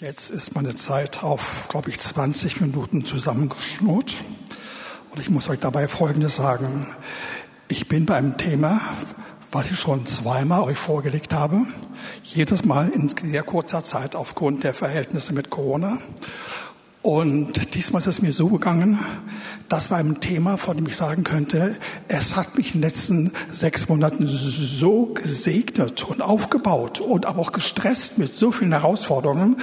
Jetzt ist meine Zeit auf, glaube ich, 20 Minuten zusammengeschnurrt. Und ich muss euch dabei Folgendes sagen. Ich bin beim Thema, was ich schon zweimal euch vorgelegt habe. Jedes Mal in sehr kurzer Zeit aufgrund der Verhältnisse mit Corona. Und diesmal ist es mir so gegangen, das war ein Thema, von dem ich sagen könnte, es hat mich in den letzten sechs Monaten so gesegnet und aufgebaut und aber auch gestresst mit so vielen Herausforderungen,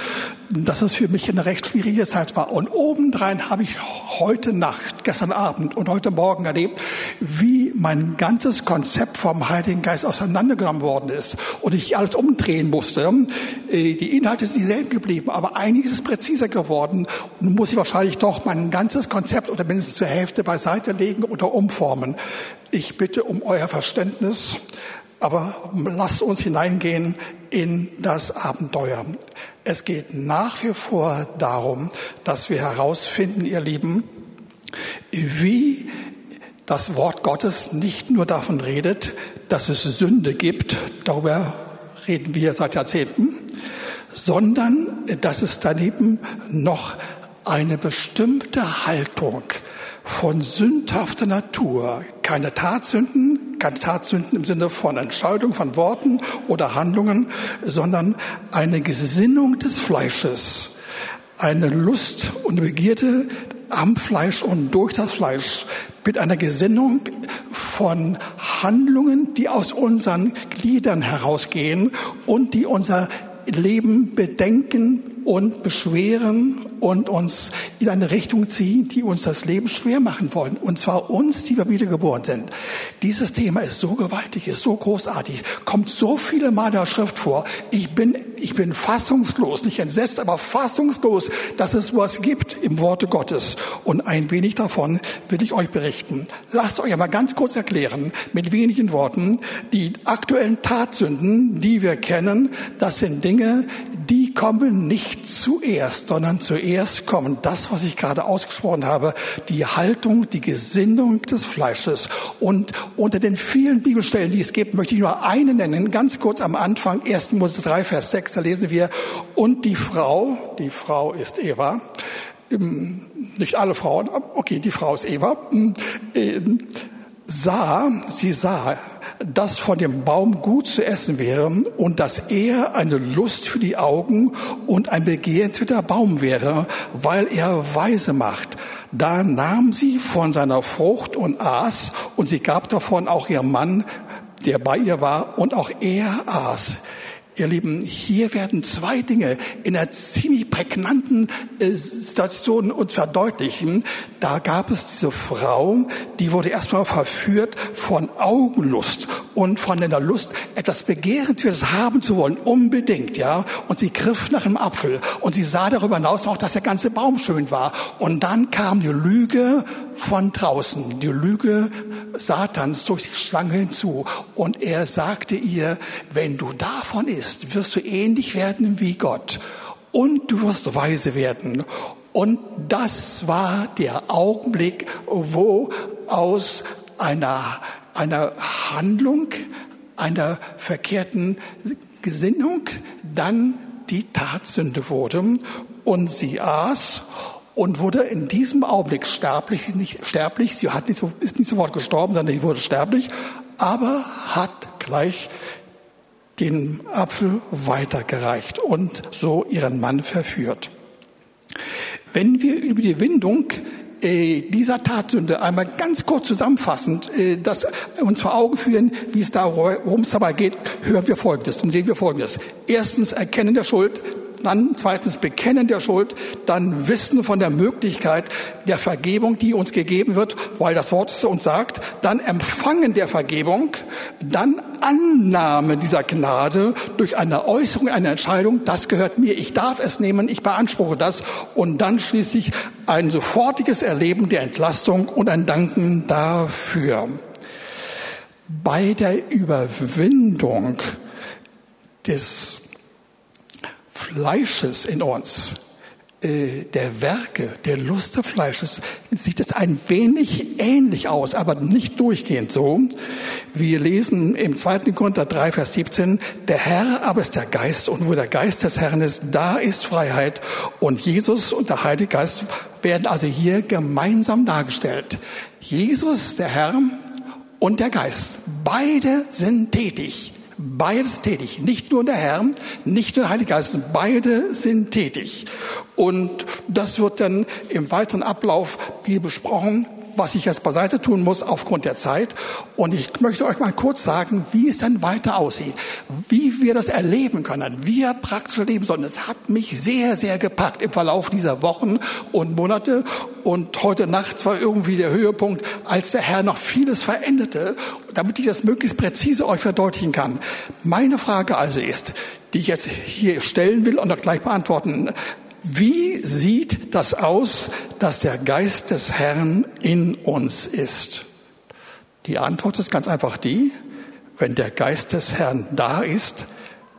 dass es für mich eine recht schwierige Zeit war. Und obendrein habe ich heute Nacht, gestern Abend und heute Morgen erlebt, wie mein ganzes Konzept vom Heiligen Geist auseinandergenommen worden ist und ich alles umdrehen musste. Die Inhalte sind dieselben geblieben, aber einiges ist präziser geworden und muss ich wahrscheinlich doch mein ganzes Konzept oder mindestens zur Hälfte beiseite legen oder umformen. Ich bitte um euer Verständnis, aber lasst uns hineingehen in das Abenteuer. Es geht nach wie vor darum, dass wir herausfinden, ihr Lieben, wie das Wort Gottes nicht nur davon redet, dass es Sünde gibt, darüber reden wir seit Jahrzehnten, sondern dass es daneben noch eine bestimmte Haltung von sündhafter Natur, keine Tatsünden, keine Tatsünden im Sinne von Entscheidung von Worten oder Handlungen, sondern eine Gesinnung des Fleisches, eine Lust und Begierde am Fleisch und durch das Fleisch mit einer Gesinnung von Handlungen, die aus unseren Gliedern herausgehen und die unser Leben bedenken und beschweren und uns in eine Richtung ziehen, die uns das Leben schwer machen wollen. Und zwar uns, die wir wiedergeboren sind. Dieses Thema ist so gewaltig, ist so großartig, kommt so viele Mal in der Schrift vor. Ich bin, ich bin fassungslos, nicht entsetzt, aber fassungslos, dass es was gibt im Worte Gottes. Und ein wenig davon will ich euch berichten. Lasst euch einmal ganz kurz erklären, mit wenigen Worten, die aktuellen Tatsünden, die wir kennen, das sind Dinge, die kommen nicht zuerst, sondern zuerst kommen das, was ich gerade ausgesprochen habe, die Haltung, die Gesinnung des Fleisches. Und unter den vielen Bibelstellen, die es gibt, möchte ich nur eine nennen, ganz kurz am Anfang, 1. Mose 3, Vers 6, da lesen wir, und die Frau, die Frau ist Eva, ähm, nicht alle Frauen, okay, die Frau ist Eva, ähm, sah, sie sah, dass von dem Baum gut zu essen wäre und dass er eine Lust für die Augen und ein begehrter Baum wäre, weil er weise macht. Da nahm sie von seiner Frucht und aß und sie gab davon auch ihrem Mann, der bei ihr war, und auch er aß. Ihr Lieben, hier werden zwei Dinge in einer ziemlich prägnanten äh, Situation uns verdeutlichen. Da gab es diese Frau, die wurde erstmal verführt von Augenlust und von einer Lust, etwas Begehrenswertes haben zu wollen, unbedingt, ja. Und sie griff nach einem Apfel und sie sah darüber hinaus noch, dass der ganze Baum schön war. Und dann kam die Lüge von draußen, die Lüge Satans durch die Schlange hinzu. Und er sagte ihr, wenn du davon isst, wirst du ähnlich werden wie Gott. Und du wirst weise werden. Und das war der Augenblick, wo aus einer, einer Handlung, einer verkehrten Gesinnung dann die Tatsünde wurde. Und sie aß und wurde in diesem Augenblick sterblich. Sie ist nicht sterblich, sie hat nicht, ist nicht sofort gestorben, sondern sie wurde sterblich, aber hat gleich den Apfel weitergereicht und so ihren Mann verführt. Wenn wir über die Windung äh, dieser Tatsünde einmal ganz kurz zusammenfassend äh, das uns vor Augen führen, wie es da, worum es dabei geht, hören wir Folgendes und sehen wir Folgendes. Erstens Erkennen der Schuld, dann zweitens Bekennen der Schuld, dann Wissen von der Möglichkeit der Vergebung, die uns gegeben wird, weil das Wort es uns sagt, dann Empfangen der Vergebung, dann Annahme dieser Gnade durch eine Äußerung, eine Entscheidung, das gehört mir, ich darf es nehmen, ich beanspruche das und dann schließlich ein sofortiges Erleben der Entlastung und ein Danken dafür. Bei der Überwindung des Fleisches in uns äh, der Werke, der Lust des Fleisches, sieht es ein wenig ähnlich aus, aber nicht durchgehend so. Wir lesen im 2. Korinther 3, Vers 17, der Herr aber ist der Geist und wo der Geist des Herrn ist, da ist Freiheit. Und Jesus und der Heilige Geist werden also hier gemeinsam dargestellt. Jesus, der Herr und der Geist, beide sind tätig. Beides tätig. Nicht nur der Herr, nicht nur der Heilige Geist, beide sind tätig. Und das wird dann im weiteren Ablauf hier besprochen was ich jetzt beiseite tun muss aufgrund der Zeit. Und ich möchte euch mal kurz sagen, wie es dann weiter aussieht, wie wir das erleben können, wie wir praktisch erleben sollen. Es hat mich sehr, sehr gepackt im Verlauf dieser Wochen und Monate. Und heute Nacht war irgendwie der Höhepunkt, als der Herr noch vieles veränderte, damit ich das möglichst präzise euch verdeutlichen kann. Meine Frage also ist, die ich jetzt hier stellen will und auch gleich beantworten wie sieht das aus, dass der Geist des Herrn in uns ist? Die Antwort ist ganz einfach die, wenn der Geist des Herrn da ist,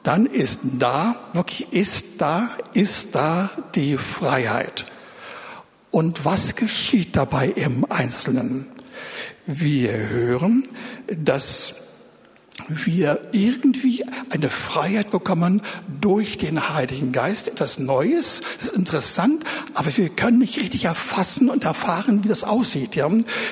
dann ist da, wirklich ist da, ist da die Freiheit. Und was geschieht dabei im Einzelnen? Wir hören, dass wir irgendwie eine Freiheit bekommen durch den Heiligen Geist, etwas Neues, das ist interessant, aber wir können nicht richtig erfassen und erfahren, wie das aussieht. Ja?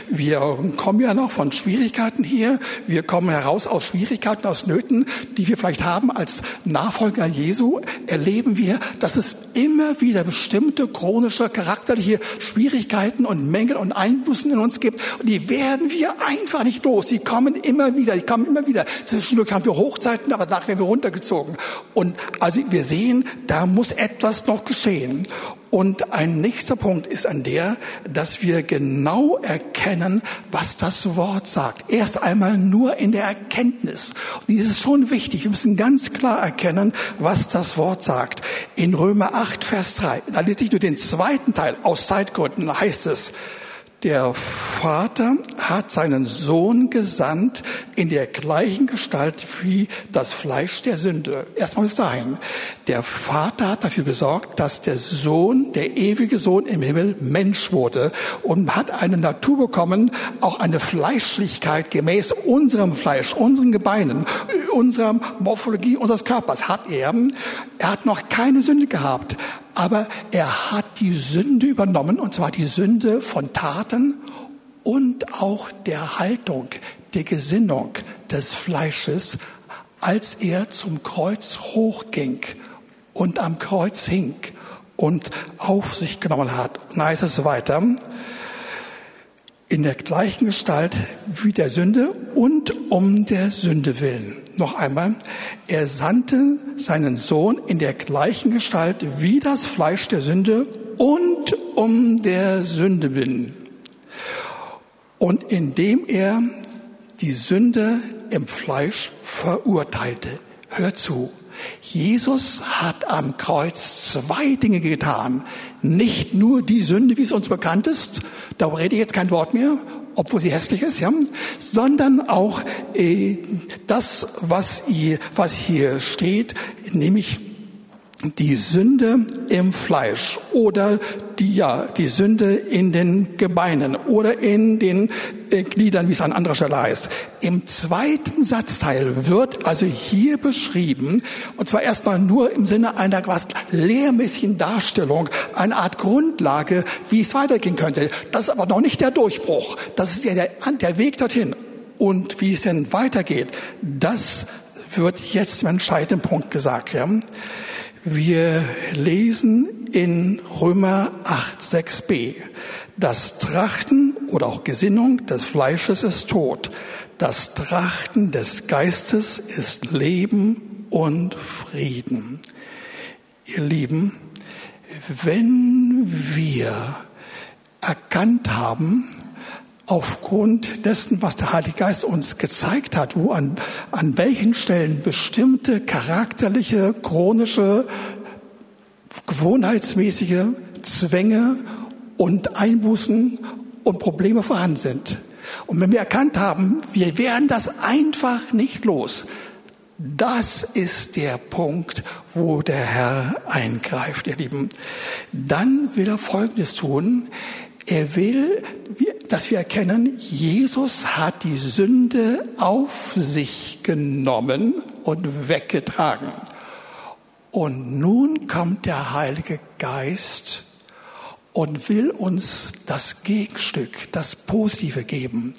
Wir kommen ja noch von Schwierigkeiten hier, wir kommen heraus aus Schwierigkeiten, aus Nöten, die wir vielleicht haben als Nachfolger Jesu, erleben wir, dass es immer wieder bestimmte chronische, charakterliche Schwierigkeiten und Mängel und Einbußen in uns gibt und die werden wir einfach nicht los. Sie kommen immer wieder, die kommen immer wieder. Zwischendurch haben wir Hochzeiten, aber danach werden wir runtergezogen. Und also wir sehen, da muss etwas noch geschehen. Und ein nächster Punkt ist an der, dass wir genau erkennen, was das Wort sagt. Erst einmal nur in der Erkenntnis. Und dies ist schon wichtig. Wir müssen ganz klar erkennen, was das Wort sagt. In Römer 8, Vers 3, da lese ich nur den zweiten Teil aus Zeitgründen, heißt es, der Vater hat seinen Sohn gesandt in der gleichen Gestalt wie das Fleisch der Sünde. Erstmal bis dahin. Der Vater hat dafür gesorgt, dass der Sohn, der ewige Sohn im Himmel Mensch wurde und hat eine Natur bekommen, auch eine Fleischlichkeit gemäß unserem Fleisch, unseren Gebeinen, unserer Morphologie unseres Körpers hat er. Er hat noch keine Sünde gehabt, aber er hat die Sünde übernommen, und zwar die Sünde von Taten und auch der Haltung, der Gesinnung des Fleisches, als er zum Kreuz hochging und am Kreuz hing und auf sich genommen hat. Und da heißt es weiter, in der gleichen Gestalt wie der Sünde und um der Sünde willen. Noch einmal, er sandte seinen Sohn in der gleichen Gestalt wie das Fleisch der Sünde und um der Sünde willen. Und indem er die Sünde im Fleisch verurteilte. Hör zu. Jesus hat am Kreuz zwei Dinge getan. Nicht nur die Sünde, wie es uns bekannt ist, darüber rede ich jetzt kein Wort mehr, obwohl sie hässlich ist, ja, sondern auch äh, das, was hier, was hier steht, nämlich die Sünde im Fleisch oder die, ja, die Sünde in den Gebeinen oder in den äh, Gliedern, wie es an anderer Stelle heißt. Im zweiten Satzteil wird also hier beschrieben, und zwar erstmal nur im Sinne einer was lehrmäßigen Darstellung, eine Art Grundlage, wie es weitergehen könnte. Das ist aber noch nicht der Durchbruch. Das ist ja der, der Weg dorthin. Und wie es denn weitergeht, das wird jetzt im entscheidenden Punkt gesagt. Ja? Wir lesen in Römer 8, 6b, das Trachten oder auch Gesinnung des Fleisches ist Tod, das Trachten des Geistes ist Leben und Frieden. Ihr Lieben, wenn wir erkannt haben, aufgrund dessen, was der Heilige Geist uns gezeigt hat, wo an, an welchen Stellen bestimmte charakterliche, chronische, gewohnheitsmäßige Zwänge und Einbußen und Probleme vorhanden sind. Und wenn wir erkannt haben, wir werden das einfach nicht los, Das ist der Punkt, wo der Herr eingreift, ihr Lieben. Dann will er Folgendes tun. Er will, dass wir erkennen, Jesus hat die Sünde auf sich genommen und weggetragen. Und nun kommt der Heilige Geist und will uns das Gegenstück, das Positive geben.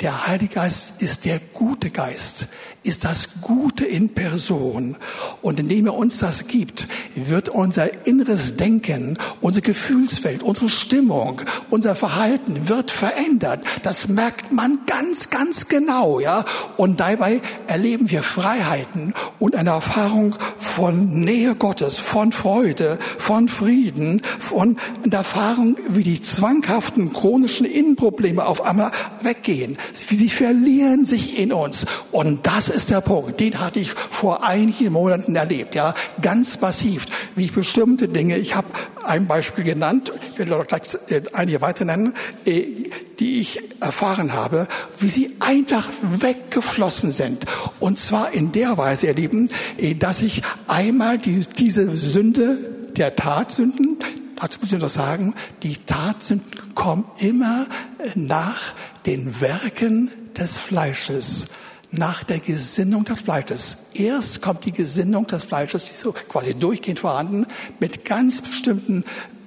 Der Heilige Geist ist der gute Geist ist das Gute in Person. Und indem er uns das gibt, wird unser inneres Denken, unsere Gefühlswelt, unsere Stimmung, unser Verhalten wird verändert. Das merkt man ganz, ganz genau, ja. Und dabei erleben wir Freiheiten und eine Erfahrung von Nähe Gottes, von Freude, von Frieden, von einer Erfahrung, wie die zwanghaften chronischen Innenprobleme auf einmal weggehen. Wie sie verlieren sich in uns. Und das ist der Punkt. Den hatte ich vor einigen Monaten erlebt, ja, ganz massiv, wie ich bestimmte Dinge, ich habe ein Beispiel genannt, ich werde gleich äh, einige weiter nennen, äh, die ich erfahren habe, wie sie einfach weggeflossen sind. Und zwar in der Weise, ihr Lieben, äh, dass ich einmal die, diese Sünde der Tatsünden, dazu muss ich noch sagen, die Tatsünden kommen immer nach den Werken des Fleisches nach der Gesinnung des Fleisches. Erst kommt die Gesinnung des Fleisches, die ist so quasi durchgehend vorhanden, mit ganz bestimmten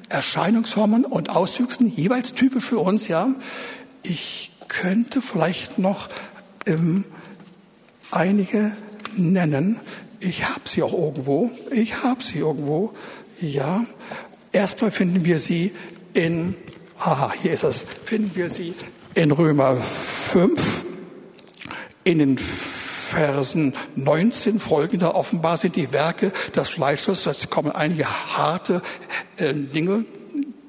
Erscheinungsformen und Auswüchsen, jeweils typisch für uns, ja. Ich könnte vielleicht noch ähm, einige nennen. Ich habe sie auch irgendwo. Ich habe sie irgendwo. Ja. Erstmal finden wir sie in, aha, hier ist es, finden wir sie in Römer 5, in den Versen 19 folgender offenbar sind die Werke des Fleisches, es kommen einige harte äh, Dinge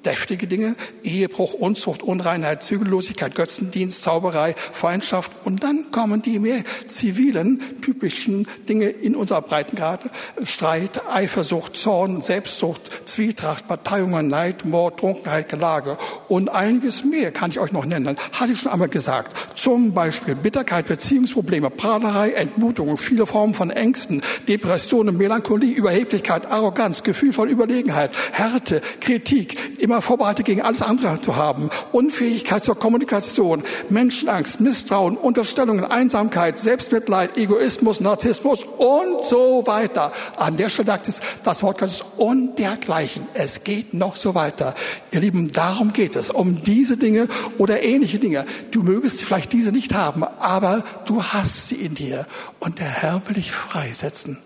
deftige Dinge, Ehebruch, Unzucht, Unreinheit, Zügellosigkeit, Götzendienst, Zauberei, Feindschaft und dann kommen die mehr zivilen, typischen Dinge in unserer Breitengrade. Streit, Eifersucht, Zorn, Selbstsucht, Zwietracht, Parteiungen, Neid, Mord, Trunkenheit, Gelage und einiges mehr kann ich euch noch nennen. Hatte ich schon einmal gesagt. Zum Beispiel Bitterkeit, Beziehungsprobleme, Prahlerei, Entmutung, viele Formen von Ängsten, Depressionen, Melancholie, Überheblichkeit, Arroganz, Gefühl von Überlegenheit, Härte, Kritik, immer Vorbehalte gegen alles andere zu haben, Unfähigkeit zur Kommunikation, Menschenangst, Misstrauen, Unterstellungen, Einsamkeit, Selbstmitleid, Egoismus, Narzissmus und so weiter. An der Stelle sagt es das Wort Gottes und dergleichen. Es geht noch so weiter. Ihr Lieben, darum geht es, um diese Dinge oder ähnliche Dinge. Du mögest vielleicht diese nicht haben, aber du hast sie in dir und der Herr will dich freisetzen.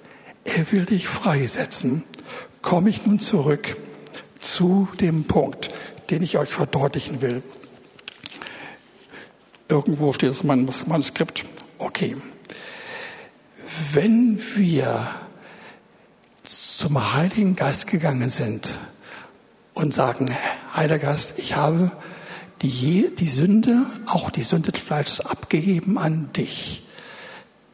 Er will dich freisetzen. Komme ich nun zurück zu dem Punkt, den ich euch verdeutlichen will. Irgendwo steht es in meinem Manuskript. Okay. Wenn wir zum Heiligen Geist gegangen sind und sagen, Heiliger Geist, ich habe die, die Sünde, auch die Sünde des Fleisches abgegeben an dich,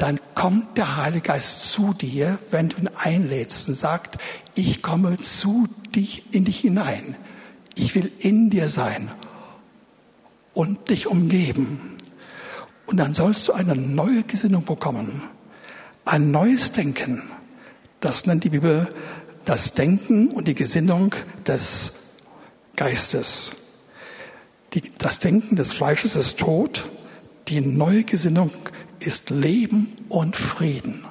dann kommt der Heilige Geist zu dir, wenn du ihn einlädst und sagt, ich komme zu dich, in dich hinein. Ich will in dir sein und dich umgeben. Und dann sollst du eine neue Gesinnung bekommen, ein neues Denken. Das nennt die Bibel das Denken und die Gesinnung des Geistes. Die, das Denken des Fleisches ist tot, die neue Gesinnung ist Leben und Frieden.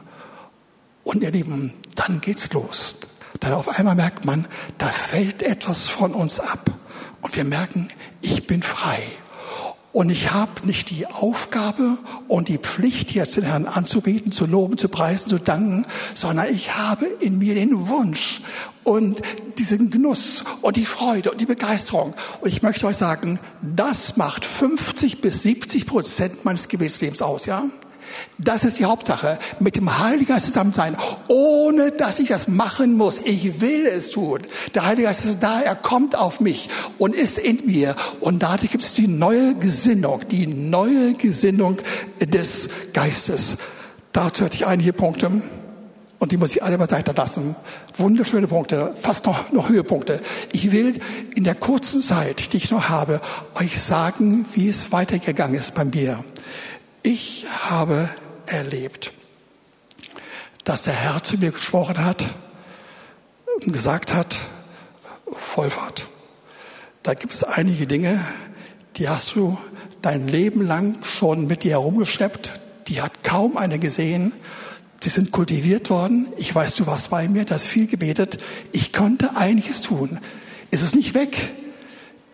Und ihr Lieben, dann geht's los. Dann auf einmal merkt man, da fällt etwas von uns ab. Und wir merken, ich bin frei. Und ich habe nicht die Aufgabe und die Pflicht, jetzt den Herrn anzubeten, zu loben, zu preisen, zu danken, sondern ich habe in mir den Wunsch und diesen Genuss und die Freude und die Begeisterung. Und ich möchte euch sagen, das macht 50 bis 70 Prozent meines Gebetslebens aus, ja? Das ist die Hauptsache. Mit dem Heiligen Geist zusammen sein, ohne dass ich das machen muss. Ich will es tun. Der Heilige Geist ist da, er kommt auf mich und ist in mir. Und dadurch gibt es die neue Gesinnung, die neue Gesinnung des Geistes. Dazu hatte ich einige Punkte. Und die muss ich alle beiseite lassen. Wunderschöne Punkte, fast noch, noch Höhepunkte. Ich will in der kurzen Zeit, die ich noch habe, euch sagen, wie es weitergegangen ist bei mir. Ich habe erlebt, dass der Herr zu mir gesprochen hat und gesagt hat, Vollfahrt, da gibt es einige Dinge, die hast du dein Leben lang schon mit dir herumgeschleppt, die hat kaum einer gesehen, die sind kultiviert worden, ich weiß, du warst bei mir, das viel gebetet, ich konnte einiges tun. Ist es nicht weg?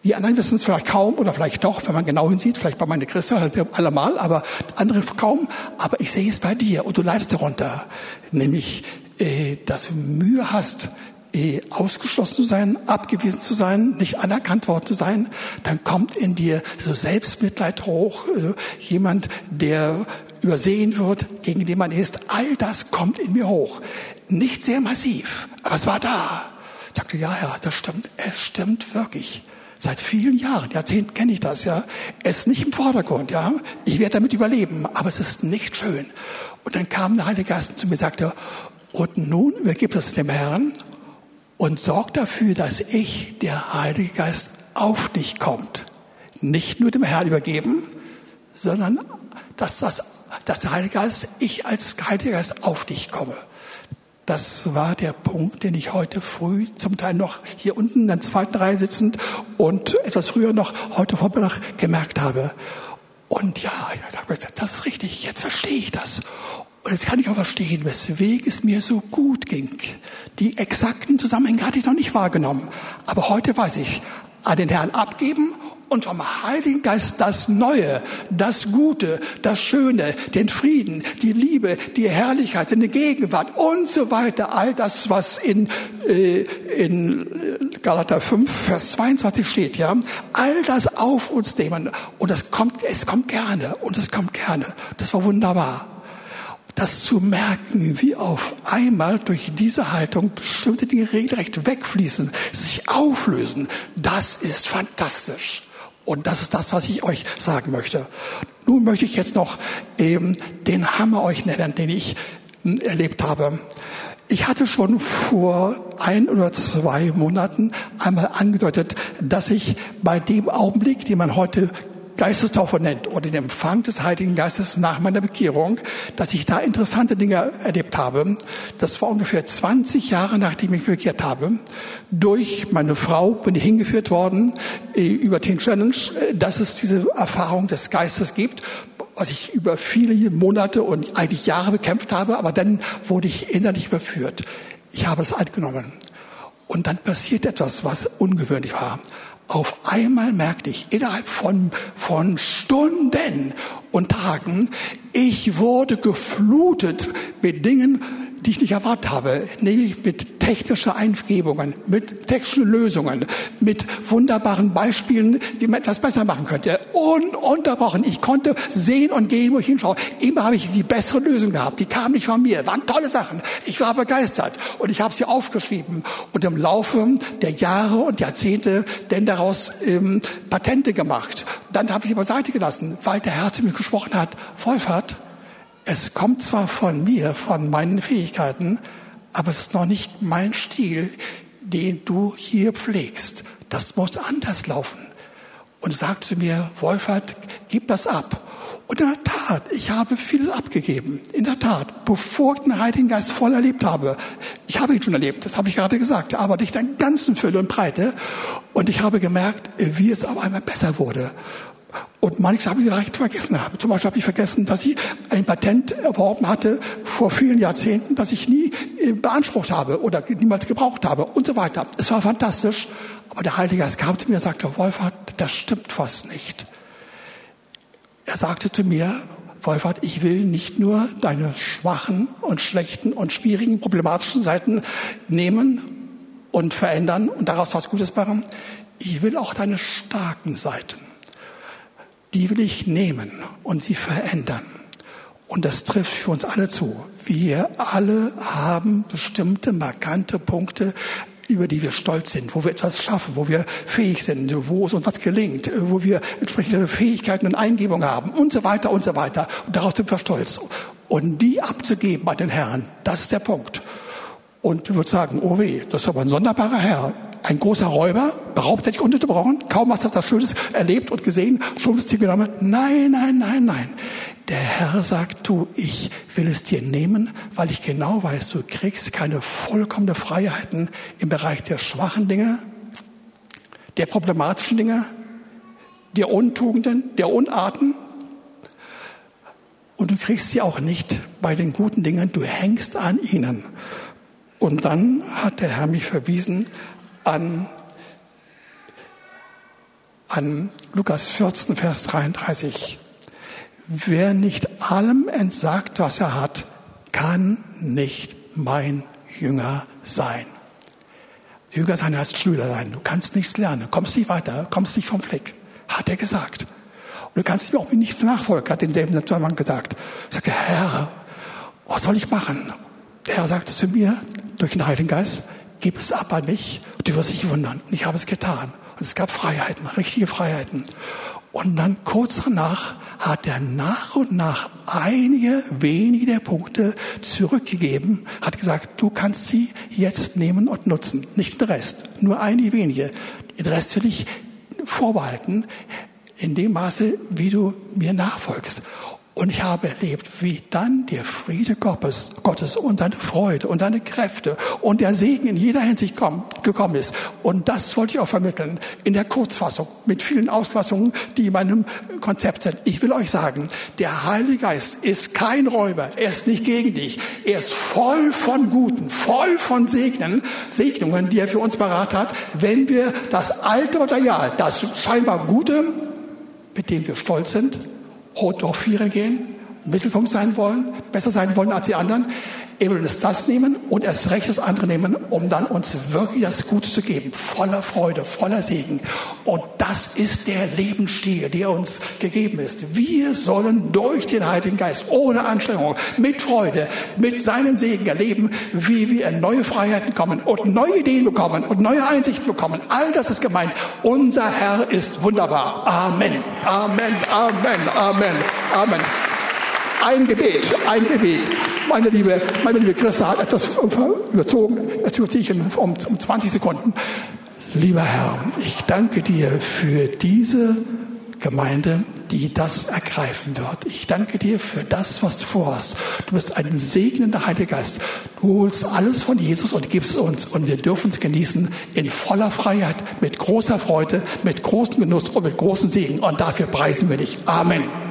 Die anderen wissen es vielleicht kaum oder vielleicht doch, wenn man genau hinsieht, vielleicht bei meiner Christen allemal, aber andere kaum. Aber ich sehe es bei dir und du leidest darunter. Nämlich, äh, dass du Mühe hast, äh, ausgeschlossen zu sein, abgewiesen zu sein, nicht anerkannt worden zu sein. Dann kommt in dir so Selbstmitleid hoch. Äh, jemand, der übersehen wird, gegen den man ist. All das kommt in mir hoch. Nicht sehr massiv, aber es war da. Ich sagte, ja, ja, das stimmt. Es stimmt wirklich. Seit vielen Jahren, Jahrzehnten kenne ich das, ja. Es ist nicht im Vordergrund, ja. Ich werde damit überleben, aber es ist nicht schön. Und dann kam der Heilige Geist zu mir und sagte, und nun übergib es dem Herrn und sorg dafür, dass ich, der Heilige Geist, auf dich kommt. Nicht nur dem Herrn übergeben, sondern dass, das, dass der Heilige Geist, ich als Heiliger Geist auf dich komme. Das war der Punkt, den ich heute früh, zum Teil noch hier unten in der zweiten Reihe sitzend und etwas früher noch heute Vormittag gemerkt habe. Und ja, das ist richtig, jetzt verstehe ich das. Und jetzt kann ich auch verstehen, weswegen es mir so gut ging. Die exakten Zusammenhänge hatte ich noch nicht wahrgenommen. Aber heute weiß ich, an den Herrn abgeben und vom Heiligen Geist das Neue, das Gute, das Schöne, den Frieden, die Liebe, die Herrlichkeit, die Gegenwart und so weiter. All das, was in, äh, in Galater 5, Vers 22 steht, ja. All das auf uns nehmen. Und das kommt, es kommt gerne. Und es kommt gerne. Das war wunderbar das zu merken, wie auf einmal durch diese Haltung bestimmte Dinge regelrecht wegfließen, sich auflösen, das ist fantastisch. Und das ist das, was ich euch sagen möchte. Nun möchte ich jetzt noch eben den Hammer euch nennen, den ich hm, erlebt habe. Ich hatte schon vor ein oder zwei Monaten einmal angedeutet, dass ich bei dem Augenblick, den man heute Geistestaufe nennt oder den Empfang des Heiligen Geistes nach meiner Bekehrung, dass ich da interessante Dinge erlebt habe. Das war ungefähr 20 Jahre, nachdem ich mich bekehrt habe. Durch meine Frau bin ich hingeführt worden äh, über Teen Challenge, äh, dass es diese Erfahrung des Geistes gibt was ich über viele Monate und eigentlich Jahre bekämpft habe, aber dann wurde ich innerlich überführt. Ich habe es angenommen. Und dann passiert etwas, was ungewöhnlich war. Auf einmal merkte ich innerhalb von, von Stunden und Tagen, ich wurde geflutet mit Dingen, die ich nicht erwartet habe, nämlich mit technischen Eingebungen, mit technischen Lösungen, mit wunderbaren Beispielen, wie man etwas besser machen könnte. Ununterbrochen. Ich konnte sehen und gehen, wo ich hinschaue. Immer habe ich die bessere Lösung gehabt. Die kam nicht von mir. Waren tolle Sachen. Ich war begeistert und ich habe sie aufgeschrieben und im Laufe der Jahre und Jahrzehnte denn daraus ähm, Patente gemacht. Dann habe ich sie beiseite gelassen, weil der Herr zu mir gesprochen hat, Vollfahrt, es kommt zwar von mir, von meinen Fähigkeiten, aber es ist noch nicht mein Stil, den du hier pflegst. Das muss anders laufen. Und sagte mir, Wolfert, gib das ab. Und in der Tat, ich habe vieles abgegeben. In der Tat, bevor ich den Heiligen Geist voll erlebt habe. Ich habe ihn schon erlebt, das habe ich gerade gesagt, aber nicht in ganzen Fülle und Breite. Und ich habe gemerkt, wie es auf einmal besser wurde. Und manches habe ich direkt vergessen. Zum Beispiel habe ich vergessen, dass ich ein Patent erworben hatte vor vielen Jahrzehnten, das ich nie äh, beansprucht habe oder niemals gebraucht habe und so weiter. Es war fantastisch. Aber der Heilige Geist kam zu mir und sagte, Wolfhard, das stimmt fast nicht. Er sagte zu mir, Wolfhard, ich will nicht nur deine schwachen und schlechten und schwierigen, problematischen Seiten nehmen und verändern und daraus was Gutes machen. Ich will auch deine starken Seiten die will ich nehmen und sie verändern. Und das trifft für uns alle zu. Wir alle haben bestimmte markante Punkte, über die wir stolz sind, wo wir etwas schaffen, wo wir fähig sind, wo es uns was gelingt, wo wir entsprechende Fähigkeiten und Eingebungen haben und so weiter und so weiter. Und darauf sind wir stolz. Und die abzugeben an den Herrn, das ist der Punkt. Und du würdest sagen, oh weh, das ist aber ein sonderbarer Herr ein großer Räuber, behauptet dich ununterbrochen, kaum hast du etwas Schönes erlebt und gesehen, schon bist du genommen. Nein, nein, nein, nein. Der Herr sagt, du, ich will es dir nehmen, weil ich genau weiß, du kriegst keine vollkommene Freiheiten im Bereich der schwachen Dinge, der problematischen Dinge, der Untugenden, der Unarten. Und du kriegst sie auch nicht bei den guten Dingen, du hängst an ihnen. Und dann hat der Herr mich verwiesen an, an Lukas 14, Vers 33. Wer nicht allem entsagt, was er hat, kann nicht mein Jünger sein. Jünger sein heißt Schüler sein. Du kannst nichts lernen, kommst nicht weiter, kommst nicht vom Fleck. Hat er gesagt. Und du kannst mir auch nicht nachfolgen, hat denselben Zusammenhang gesagt. Ich sagte, Herr, was soll ich machen? Der Herr sagte zu mir, durch den Heiligen Geist, gib es ab an mich, du wirst dich wundern. Und ich habe es getan. Und es gab Freiheiten, richtige Freiheiten. Und dann kurz danach hat er nach und nach einige wenige der Punkte zurückgegeben, hat gesagt, du kannst sie jetzt nehmen und nutzen, nicht den Rest, nur einige wenige. Den Rest will ich vorbehalten, in dem Maße, wie du mir nachfolgst. Und ich habe erlebt, wie dann der Friede Gottes, Gottes und seine Freude und seine Kräfte und der Segen in jeder Hinsicht kommen, gekommen ist. Und das wollte ich auch vermitteln in der Kurzfassung mit vielen Auslassungen, die in meinem Konzept sind. Ich will euch sagen, der Heilige Geist ist kein Räuber. Er ist nicht gegen dich. Er ist voll von Guten, voll von Segnen, Segnungen, die er für uns parat hat, wenn wir das alte Material, das scheinbar Gute, mit dem wir stolz sind, hochfieren gehen, Mittelpunkt sein wollen, besser sein wollen als die anderen. Er will uns das nehmen und erst recht das andere nehmen, um dann uns wirklich das Gute zu geben, voller Freude, voller Segen. Und das ist der Lebensstil, der uns gegeben ist. Wir sollen durch den Heiligen Geist, ohne Anstrengung, mit Freude, mit seinen Segen erleben, wie wir in neue Freiheiten kommen und neue Ideen bekommen und neue Einsichten bekommen. All das ist gemeint. Unser Herr ist wunderbar. Amen. Amen. Amen. Amen. Amen. Ein Gebet, ein Gebet. Meine liebe, meine liebe Christa hat etwas überzogen. Jetzt überziehe ich um, um 20 Sekunden. Lieber Herr, ich danke dir für diese Gemeinde, die das ergreifen wird. Ich danke dir für das, was du vorhast. Du bist ein segnender Heiliger Geist. Du holst alles von Jesus und gibst es uns und wir dürfen es genießen in voller Freiheit, mit großer Freude, mit großem Genuss und mit großem Segen. Und dafür preisen wir dich. Amen.